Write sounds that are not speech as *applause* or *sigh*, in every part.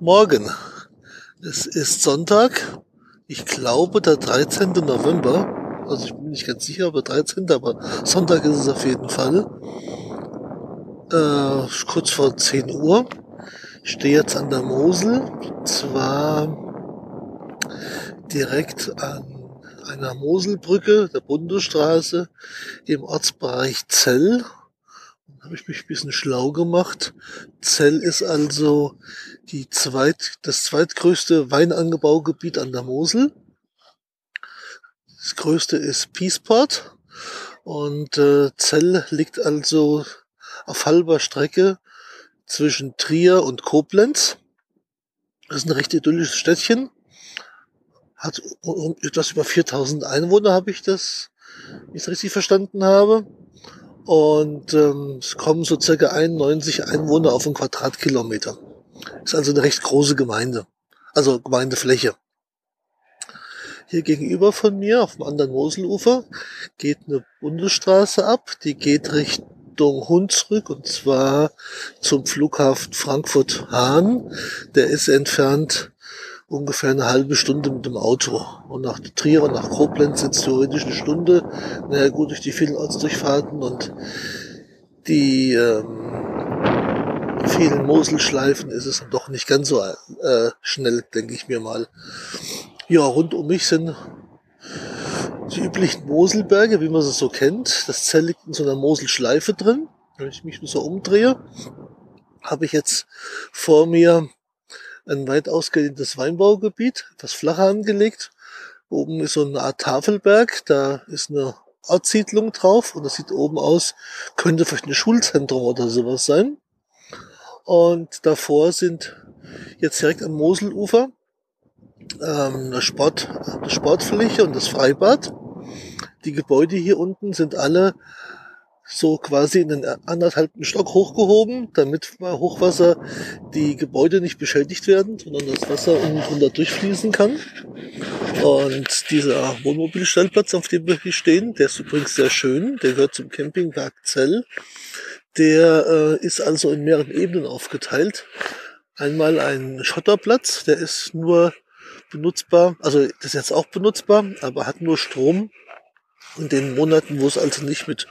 Morgen. Es ist Sonntag. Ich glaube, der 13. November. Also ich bin nicht ganz sicher, aber 13. Aber Sonntag ist es auf jeden Fall. Äh, kurz vor 10 Uhr. Ich stehe jetzt an der Mosel. Zwar direkt an einer Moselbrücke, der Bundesstraße, im Ortsbereich Zell habe ich mich ein bisschen schlau gemacht. Zell ist also die zweit, das zweitgrößte Weinangebaugebiet an der Mosel. Das größte ist Peaceport und äh, Zell liegt also auf halber Strecke zwischen Trier und Koblenz. Das ist ein recht idyllisches Städtchen. Hat etwas über 4000 Einwohner, habe ich das, wenn ich es richtig verstanden habe. Und ähm, es kommen so circa 91 Einwohner auf einen Quadratkilometer. Ist also eine recht große Gemeinde. Also Gemeindefläche. Hier gegenüber von mir, auf dem anderen Moselufer, geht eine Bundesstraße ab. Die geht Richtung Hunsrück und zwar zum Flughafen Frankfurt-Hahn. Der ist entfernt ungefähr eine halbe Stunde mit dem Auto. Und nach Trier und nach Koblenz sind es theoretisch eine Stunde. Naja gut, durch die vielen Ortsdurchfahrten und die ähm, vielen Moselschleifen ist es doch nicht ganz so äh, schnell, denke ich mir mal. Ja, rund um mich sind die üblichen Moselberge, wie man sie so kennt. Das Zell liegt in so einer Moselschleife drin. Wenn ich mich so umdrehe, habe ich jetzt vor mir ein weit ausgedehntes Weinbaugebiet, etwas flacher angelegt. Oben ist so eine Art Tafelberg, da ist eine Ortssiedlung drauf und das sieht oben aus, könnte vielleicht ein Schulzentrum oder sowas sein. Und davor sind jetzt direkt am Moselufer ähm, eine, Sport, eine Sportfläche und das Freibad. Die Gebäude hier unten sind alle so quasi in den anderthalbten Stock hochgehoben, damit bei Hochwasser die Gebäude nicht beschädigt werden, sondern das Wasser unten drunter durchfließen kann. Und dieser Wohnmobilstellplatz, auf dem wir hier stehen, der ist übrigens sehr schön, der gehört zum Campingpark Zell. Der äh, ist also in mehreren Ebenen aufgeteilt. Einmal ein Schotterplatz, der ist nur benutzbar, also das ist jetzt auch benutzbar, aber hat nur Strom in den Monaten, wo es also nicht mit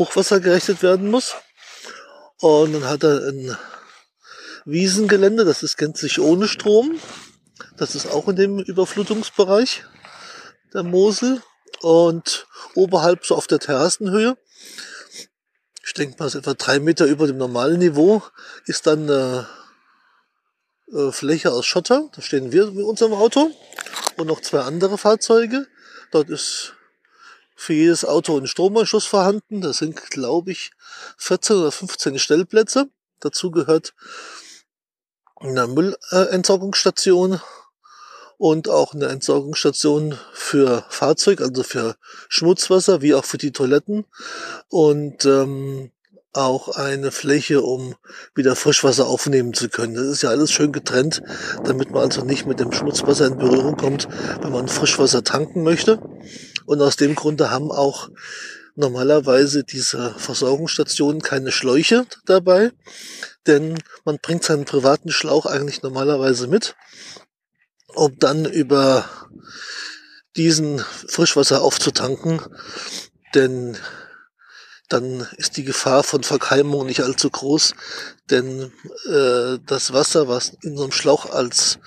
Hochwasser gerechnet werden muss. Und dann hat er ein Wiesengelände, das ist gänzlich ohne Strom. Das ist auch in dem Überflutungsbereich der Mosel. Und oberhalb so auf der Terrassenhöhe, ich denke mal so etwa drei Meter über dem normalen Niveau, ist dann eine äh, Fläche aus Schotter. Da stehen wir mit unserem Auto und noch zwei andere Fahrzeuge. Dort ist für jedes Auto ein Stromanschluss vorhanden. Das sind, glaube ich, 14 oder 15 Stellplätze. Dazu gehört eine Müllentsorgungsstation und auch eine Entsorgungsstation für Fahrzeug, also für Schmutzwasser, wie auch für die Toiletten. Und ähm, auch eine Fläche, um wieder Frischwasser aufnehmen zu können. Das ist ja alles schön getrennt, damit man also nicht mit dem Schmutzwasser in Berührung kommt, wenn man Frischwasser tanken möchte. Und aus dem Grunde haben auch normalerweise diese Versorgungsstationen keine Schläuche dabei, denn man bringt seinen privaten Schlauch eigentlich normalerweise mit, um dann über diesen Frischwasser aufzutanken, denn dann ist die Gefahr von Verkeimung nicht allzu groß, denn äh, das Wasser, was in so einem Schlauch als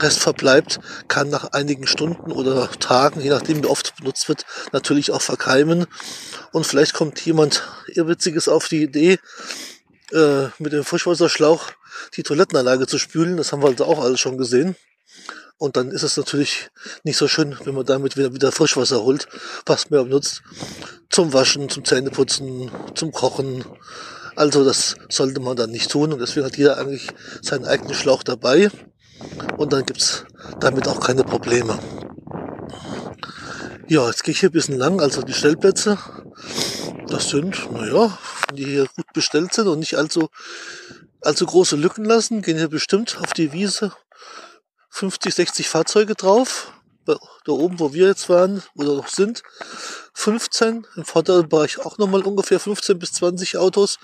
Rest verbleibt, kann nach einigen Stunden oder Tagen, je nachdem wie oft benutzt wird, natürlich auch verkeimen. Und vielleicht kommt jemand Irrwitziges auf die Idee, äh, mit dem Frischwasserschlauch die Toilettenanlage zu spülen. Das haben wir also auch alles schon gesehen. Und dann ist es natürlich nicht so schön, wenn man damit wieder, wieder Frischwasser holt, was man benutzt. Zum Waschen, zum Zähneputzen, zum Kochen. Also das sollte man dann nicht tun. Und deswegen hat jeder eigentlich seinen eigenen Schlauch dabei. Und dann gibt's damit auch keine Probleme. Ja, jetzt gehe ich hier ein bisschen lang, also die Stellplätze, das sind, naja, die hier gut bestellt sind und nicht allzu, allzu große Lücken lassen, gehen hier bestimmt auf die Wiese 50, 60 Fahrzeuge drauf. Da oben, wo wir jetzt waren oder noch sind, 15. Im Vorderbereich auch nochmal ungefähr 15 bis 20 Autos.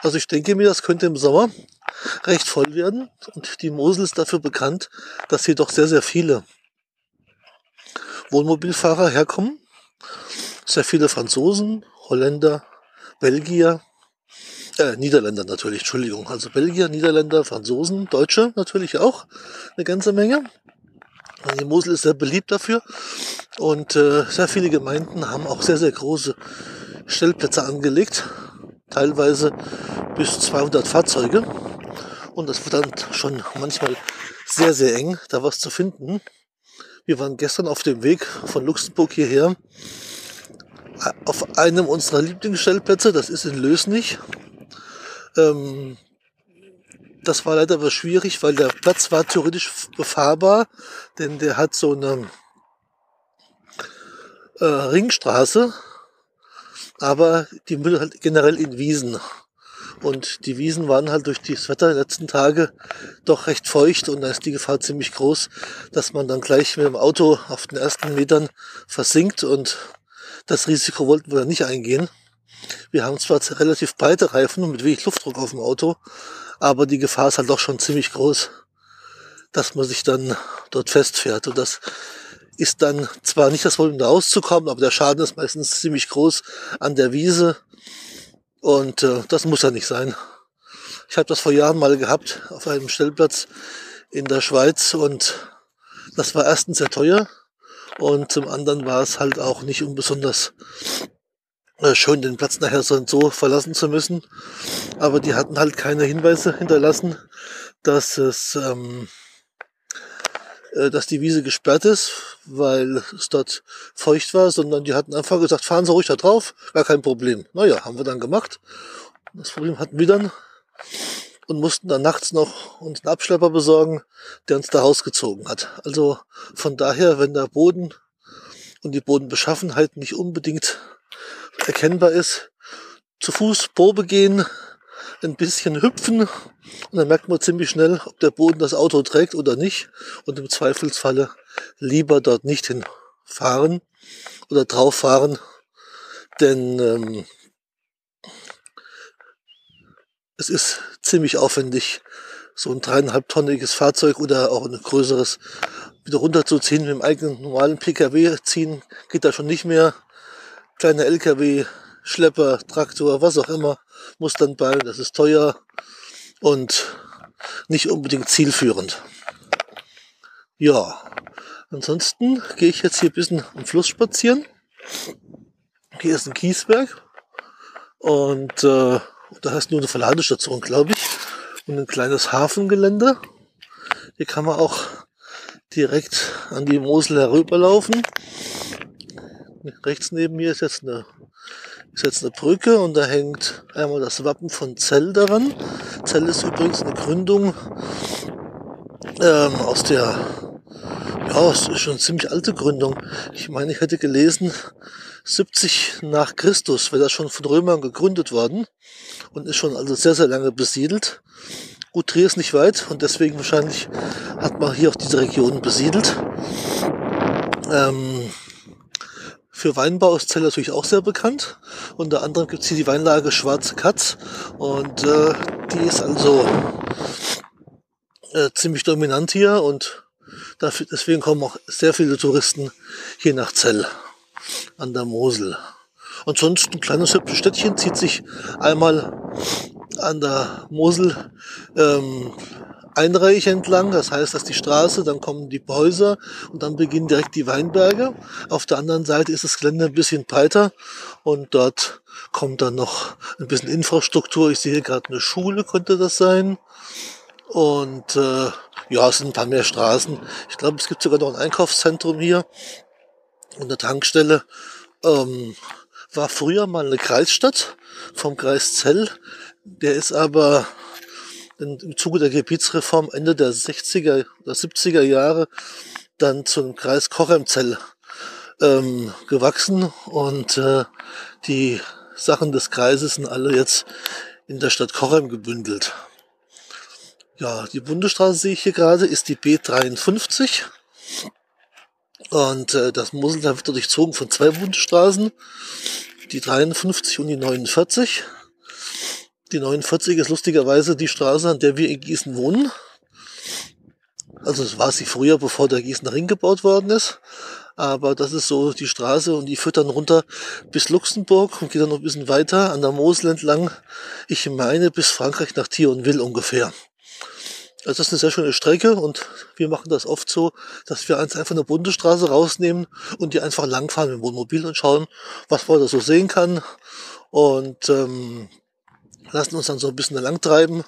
Also ich denke mir, das könnte im Sommer recht voll werden. Und die Mosel ist dafür bekannt, dass hier doch sehr, sehr viele Wohnmobilfahrer herkommen. Sehr viele Franzosen, Holländer, Belgier, äh, Niederländer natürlich, Entschuldigung. Also Belgier, Niederländer, Franzosen, Deutsche natürlich auch eine ganze Menge. Die Mosel ist sehr beliebt dafür und äh, sehr viele Gemeinden haben auch sehr, sehr große Stellplätze angelegt, teilweise bis 200 Fahrzeuge und das wird dann schon manchmal sehr, sehr eng, da was zu finden. Wir waren gestern auf dem Weg von Luxemburg hierher äh, auf einem unserer Lieblingsstellplätze, das ist in Lösnich. Ähm, das war leider aber schwierig, weil der Platz war theoretisch befahrbar, denn der hat so eine äh, Ringstraße, aber die mündet halt generell in Wiesen. Und die Wiesen waren halt durch das Wetter der letzten Tage doch recht feucht und da ist die Gefahr ziemlich groß, dass man dann gleich mit dem Auto auf den ersten Metern versinkt und das Risiko wollten wir nicht eingehen. Wir haben zwar relativ breite Reifen und mit wenig Luftdruck auf dem Auto, aber die Gefahr ist halt doch schon ziemlich groß, dass man sich dann dort festfährt. Und das ist dann zwar nicht das Problem, da rauszukommen, aber der Schaden ist meistens ziemlich groß an der Wiese. Und äh, das muss ja nicht sein. Ich habe das vor Jahren mal gehabt auf einem Stellplatz in der Schweiz und das war erstens sehr teuer und zum anderen war es halt auch nicht unbesonders schön, den Platz nachher so und so verlassen zu müssen. Aber die hatten halt keine Hinweise hinterlassen, dass es, ähm, äh, dass die Wiese gesperrt ist, weil es dort feucht war, sondern die hatten einfach gesagt, fahren Sie ruhig da drauf, gar kein Problem. Naja, haben wir dann gemacht. Das Problem hatten wir dann und mussten dann nachts noch uns einen Abschlepper besorgen, der uns da rausgezogen hat. Also von daher, wenn der Boden und die Bodenbeschaffenheit nicht unbedingt erkennbar ist, zu Fuß Probe gehen, ein bisschen hüpfen und dann merkt man ziemlich schnell, ob der Boden das Auto trägt oder nicht und im Zweifelsfalle lieber dort nicht hinfahren oder drauf fahren, denn ähm, es ist ziemlich aufwendig, so ein dreieinhalbtonniges Fahrzeug oder auch ein größeres wieder runterzuziehen. Mit dem eigenen normalen Pkw ziehen geht da schon nicht mehr. Kleine Lkw, Schlepper, Traktor, was auch immer, muss dann bei. Das ist teuer und nicht unbedingt zielführend. Ja, ansonsten gehe ich jetzt hier ein bisschen am Fluss spazieren. Hier ist ein Kiesberg und äh, da hast du eine Verladestation, glaube ich, und ein kleines Hafengelände. Hier kann man auch direkt an die Mosel herüberlaufen. Rechts neben mir ist jetzt eine, ist jetzt eine Brücke und da hängt einmal das Wappen von Zell daran. Zell ist übrigens eine Gründung ähm, aus der, ja, es ist schon eine ziemlich alte Gründung. Ich meine, ich hätte gelesen, 70 nach Christus wäre das schon von Römern gegründet worden und ist schon also sehr, sehr lange besiedelt. Trier ist nicht weit und deswegen wahrscheinlich hat man hier auch diese Region besiedelt. Ähm, für Weinbau ist Zell natürlich auch sehr bekannt. Unter anderem gibt es hier die Weinlage Schwarze Katz und äh, die ist also äh, ziemlich dominant hier und dafür, deswegen kommen auch sehr viele Touristen hier nach Zell an der Mosel. Ansonsten ein kleines hübsches Städtchen zieht sich einmal an der Mosel ähm, einreihig entlang. Das heißt, dass die Straße, dann kommen die Häuser und dann beginnen direkt die Weinberge. Auf der anderen Seite ist das Gelände ein bisschen breiter und dort kommt dann noch ein bisschen Infrastruktur. Ich sehe gerade eine Schule, könnte das sein. Und äh, ja, es sind ein paar mehr Straßen. Ich glaube, es gibt sogar noch ein Einkaufszentrum hier und eine Tankstelle. Ähm, war früher mal eine Kreisstadt vom Kreis Zell. Der ist aber im Zuge der Gebietsreform Ende der 60er oder 70er Jahre dann zum Kreis Koremzell ähm, gewachsen und äh, die Sachen des Kreises sind alle jetzt in der Stadt Korem gebündelt. Ja, die Bundesstraße sehe ich hier gerade, ist die B53. Und äh, das Moseltal wird durchzogen von zwei Bundesstraßen, die 53 und die 49. Die 49 ist lustigerweise die Straße, an der wir in Gießen wohnen. Also das war sie früher, bevor der Gießener Ring gebaut worden ist. Aber das ist so die Straße und die führt dann runter bis Luxemburg und geht dann noch ein bisschen weiter an der Mosel entlang. Ich meine bis Frankreich nach Thionville ungefähr. Also das ist eine sehr schöne Strecke und wir machen das oft so, dass wir einfach eine Bundesstraße rausnehmen und die einfach langfahren mit dem Wohnmobil und schauen, was man da so sehen kann und ähm, lassen uns dann so ein bisschen lang treiben,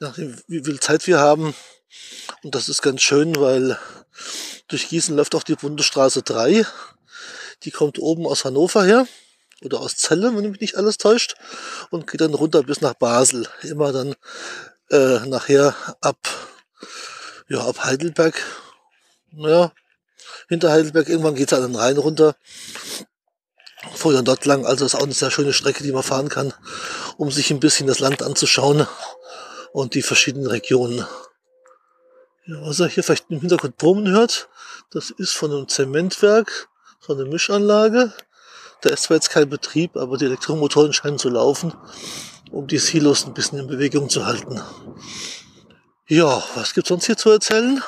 nachdem wie viel Zeit wir haben. Und das ist ganz schön, weil durch Gießen läuft auch die Bundesstraße 3. Die kommt oben aus Hannover her oder aus Celle, wenn mich nicht alles täuscht, und geht dann runter bis nach Basel. Immer dann äh, nachher ab, ja, ab Heidelberg. Naja, hinter Heidelberg irgendwann geht es dann rein runter. Fuhr dann dort lang. Also ist auch eine sehr schöne Strecke, die man fahren kann, um sich ein bisschen das Land anzuschauen und die verschiedenen Regionen. Ja, was ihr hier vielleicht im Hintergrund brummen hört, das ist von einem Zementwerk, so eine Mischanlage. Da ist zwar jetzt kein Betrieb, aber die Elektromotoren scheinen zu laufen, um die Silos ein bisschen in Bewegung zu halten. Ja, was gibt's sonst hier zu erzählen?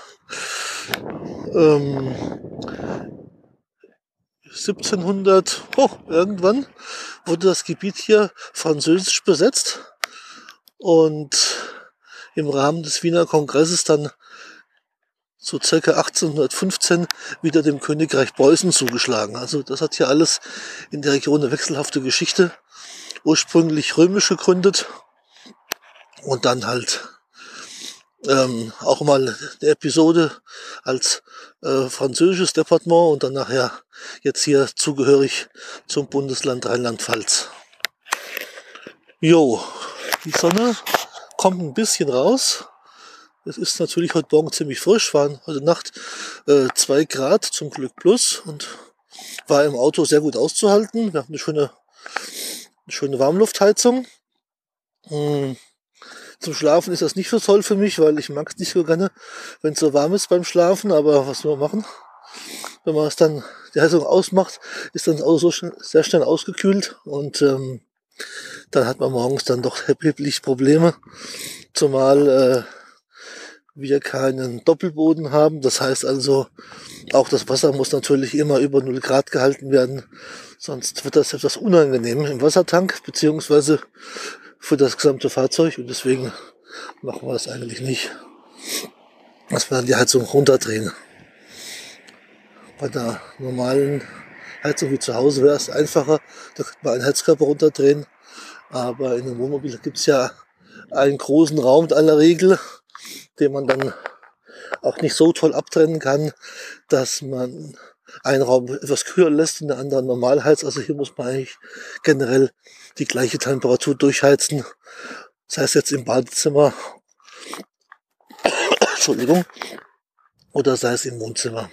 Ähm, 1700, oh, irgendwann wurde das Gebiet hier französisch besetzt und im Rahmen des Wiener Kongresses dann so circa 1815 wieder dem Königreich Preußen zugeschlagen. Also das hat hier alles in der Region eine wechselhafte Geschichte. Ursprünglich römisch gegründet und dann halt ähm, auch mal eine Episode als äh, französisches Departement und dann nachher jetzt hier zugehörig zum Bundesland Rheinland-Pfalz. Jo, die Sonne kommt ein bisschen raus. Es ist natürlich heute Morgen ziemlich frisch, waren heute Nacht äh, Grad zum Glück plus und war im Auto sehr gut auszuhalten. Wir haben eine schöne, eine schöne Warmluftheizung. Hm. Zum Schlafen ist das nicht so toll für mich, weil ich mag es nicht so gerne, wenn es so warm ist beim Schlafen, aber was soll man machen? Wenn man es dann die Heizung ausmacht, ist dann Auto so sehr schnell ausgekühlt und ähm, dann hat man morgens dann doch erheblich Probleme. Zumal äh, wir keinen Doppelboden haben. Das heißt also, auch das Wasser muss natürlich immer über 0 Grad gehalten werden. Sonst wird das etwas unangenehm im Wassertank, beziehungsweise für das gesamte Fahrzeug. Und deswegen machen wir das eigentlich nicht. Dass wir dann die Heizung runterdrehen. Bei der normalen Heizung wie zu Hause wäre es einfacher. Da könnte man einen Heizkörper runterdrehen. Aber in einem Wohnmobil gibt es ja einen großen Raum in aller Regel den man dann auch nicht so toll abtrennen kann, dass man einen Raum etwas kühler lässt und der andere normal heizt. Also hier muss man eigentlich generell die gleiche Temperatur durchheizen. Das heißt jetzt im Badezimmer, *coughs* Entschuldigung, oder sei es im Wohnzimmer.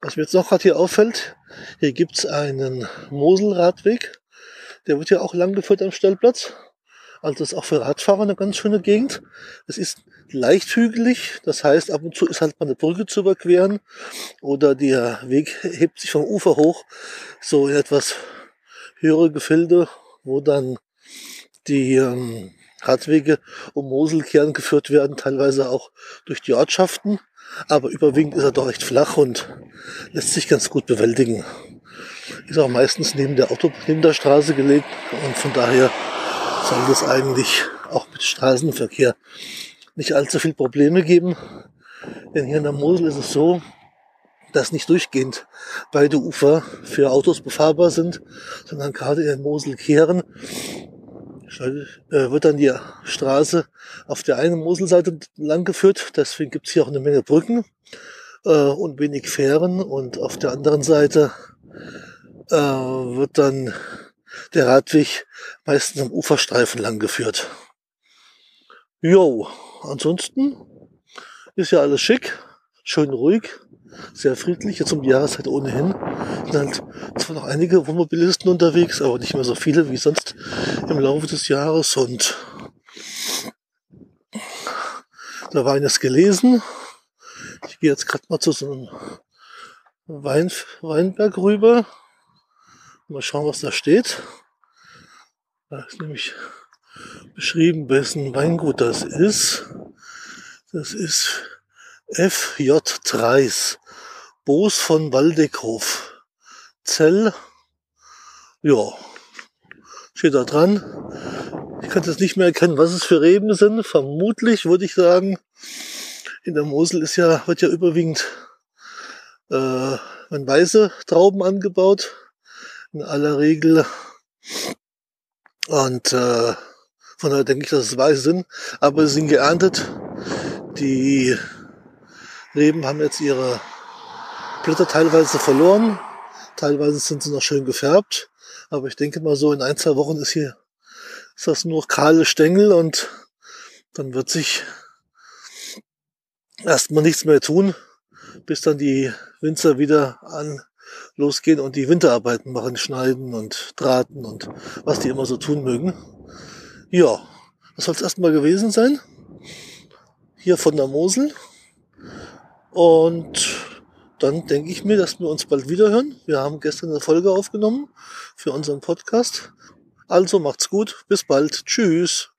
Was mir jetzt noch gerade hier auffällt, hier gibt's einen Moselradweg. Der wird ja auch lang geführt am Stellplatz. Also das ist auch für Radfahrer eine ganz schöne Gegend. Es ist leicht hügelig, das heißt ab und zu ist halt mal eine Brücke zu überqueren oder der Weg hebt sich vom Ufer hoch, so in etwas höhere Gefilde, wo dann die ähm, Radwege um Moselkern geführt werden, teilweise auch durch die Ortschaften, aber überwiegend ist er doch recht flach und lässt sich ganz gut bewältigen. Ist auch meistens neben der Auto, neben der Straße gelegt und von daher soll es eigentlich auch mit Straßenverkehr nicht allzu viel Probleme geben. Denn hier in der Mosel ist es so, dass nicht durchgehend beide Ufer für Autos befahrbar sind, sondern gerade in den Moselkehren äh, wird dann die Straße auf der einen Moselseite lang geführt. Deswegen gibt es hier auch eine Menge Brücken äh, und wenig Fähren. Und auf der anderen Seite äh, wird dann der Radweg meistens am Uferstreifen lang geführt. Jo, ansonsten ist ja alles schick, schön ruhig, sehr friedlich, jetzt um die Jahreszeit ohnehin. Sind halt zwar noch einige Wohnmobilisten unterwegs, aber nicht mehr so viele wie sonst im Laufe des Jahres und da war eines gelesen. Ich gehe jetzt gerade mal zu so einem Wein, Weinberg rüber. Mal schauen, was da steht. Da ist nämlich beschrieben, wessen Weingut das ist. Das ist FJ Treis, Boos von Waldeckhof, Zell, ja, steht da dran. Ich kann jetzt nicht mehr erkennen, was es für Reben sind. Vermutlich würde ich sagen, in der Mosel ist ja, wird ja überwiegend äh, weiße Trauben angebaut. In aller Regel. Und äh, von daher denke ich, dass es weiße sind. Aber sie sind geerntet. Die Reben haben jetzt ihre Blätter teilweise verloren. Teilweise sind sie noch schön gefärbt. Aber ich denke mal so, in ein, zwei Wochen ist hier, ist das nur kahle Stängel und dann wird sich erstmal nichts mehr tun, bis dann die Winzer wieder an losgehen und die Winterarbeiten machen, schneiden und drahten und was die immer so tun mögen. Ja, das soll es erstmal gewesen sein. Hier von der Mosel. Und dann denke ich mir, dass wir uns bald wieder hören. Wir haben gestern eine Folge aufgenommen für unseren Podcast. Also macht's gut. Bis bald. Tschüss.